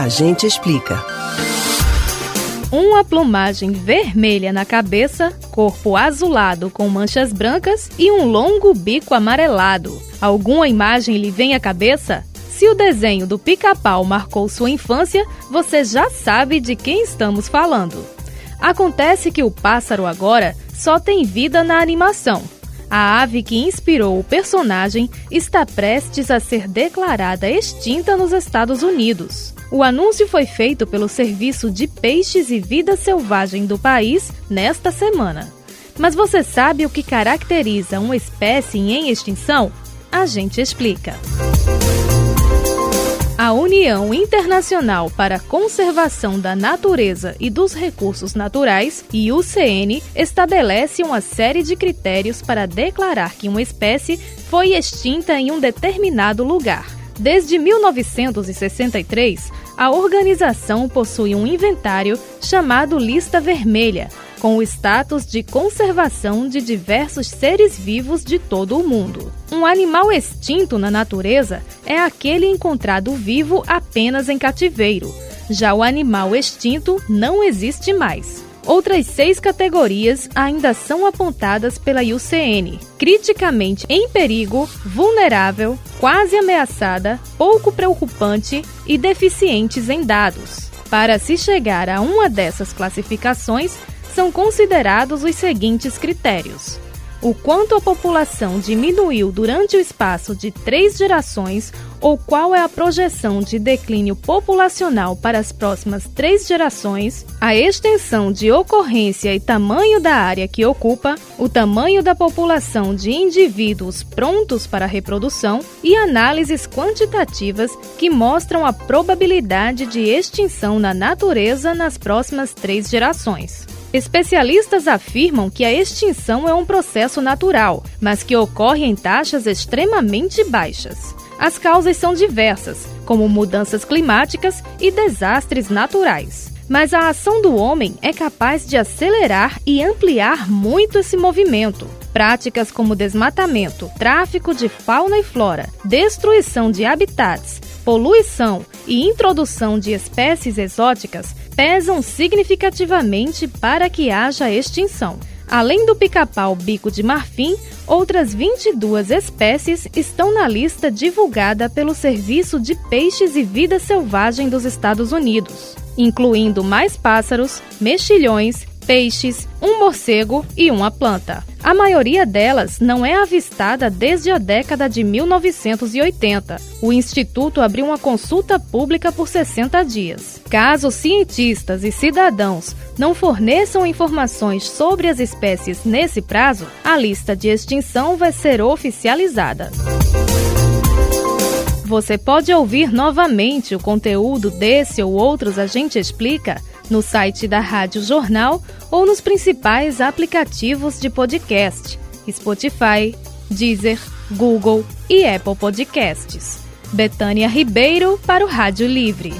A gente explica. Uma plumagem vermelha na cabeça, corpo azulado com manchas brancas e um longo bico amarelado. Alguma imagem lhe vem à cabeça? Se o desenho do pica-pau marcou sua infância, você já sabe de quem estamos falando. Acontece que o pássaro agora só tem vida na animação. A ave que inspirou o personagem está prestes a ser declarada extinta nos Estados Unidos. O anúncio foi feito pelo Serviço de Peixes e Vida Selvagem do país nesta semana. Mas você sabe o que caracteriza uma espécie em extinção? A gente explica. A União Internacional para a Conservação da Natureza e dos Recursos Naturais, IUCN, estabelece uma série de critérios para declarar que uma espécie foi extinta em um determinado lugar. Desde 1963, a organização possui um inventário chamado Lista Vermelha, com o status de conservação de diversos seres vivos de todo o mundo. Um animal extinto na natureza é aquele encontrado vivo apenas em cativeiro. Já o animal extinto não existe mais. Outras seis categorias ainda são apontadas pela IUCN: criticamente em perigo, vulnerável, quase ameaçada, pouco preocupante e deficientes em dados. Para se chegar a uma dessas classificações, são considerados os seguintes critérios: o quanto a população diminuiu durante o espaço de três gerações ou qual é a projeção de declínio populacional para as próximas três gerações, a extensão de ocorrência e tamanho da área que ocupa, o tamanho da população de indivíduos prontos para a reprodução e análises quantitativas que mostram a probabilidade de extinção na natureza nas próximas três gerações. Especialistas afirmam que a extinção é um processo natural, mas que ocorre em taxas extremamente baixas. As causas são diversas, como mudanças climáticas e desastres naturais. Mas a ação do homem é capaz de acelerar e ampliar muito esse movimento. Práticas como desmatamento, tráfico de fauna e flora, destruição de habitats, poluição e introdução de espécies exóticas pesam significativamente para que haja extinção. Além do pica-pau bico de marfim, outras 22 espécies estão na lista divulgada pelo Serviço de Peixes e Vida Selvagem dos Estados Unidos, incluindo mais pássaros, mexilhões, peixes, um morcego e uma planta. A maioria delas não é avistada desde a década de 1980. O Instituto abriu uma consulta pública por 60 dias. Caso cientistas e cidadãos não forneçam informações sobre as espécies nesse prazo, a lista de extinção vai ser oficializada. Você pode ouvir novamente o conteúdo desse ou outros A Gente Explica no site da Rádio Jornal ou nos principais aplicativos de podcast: Spotify, Deezer, Google e Apple Podcasts. Betânia Ribeiro para o Rádio Livre.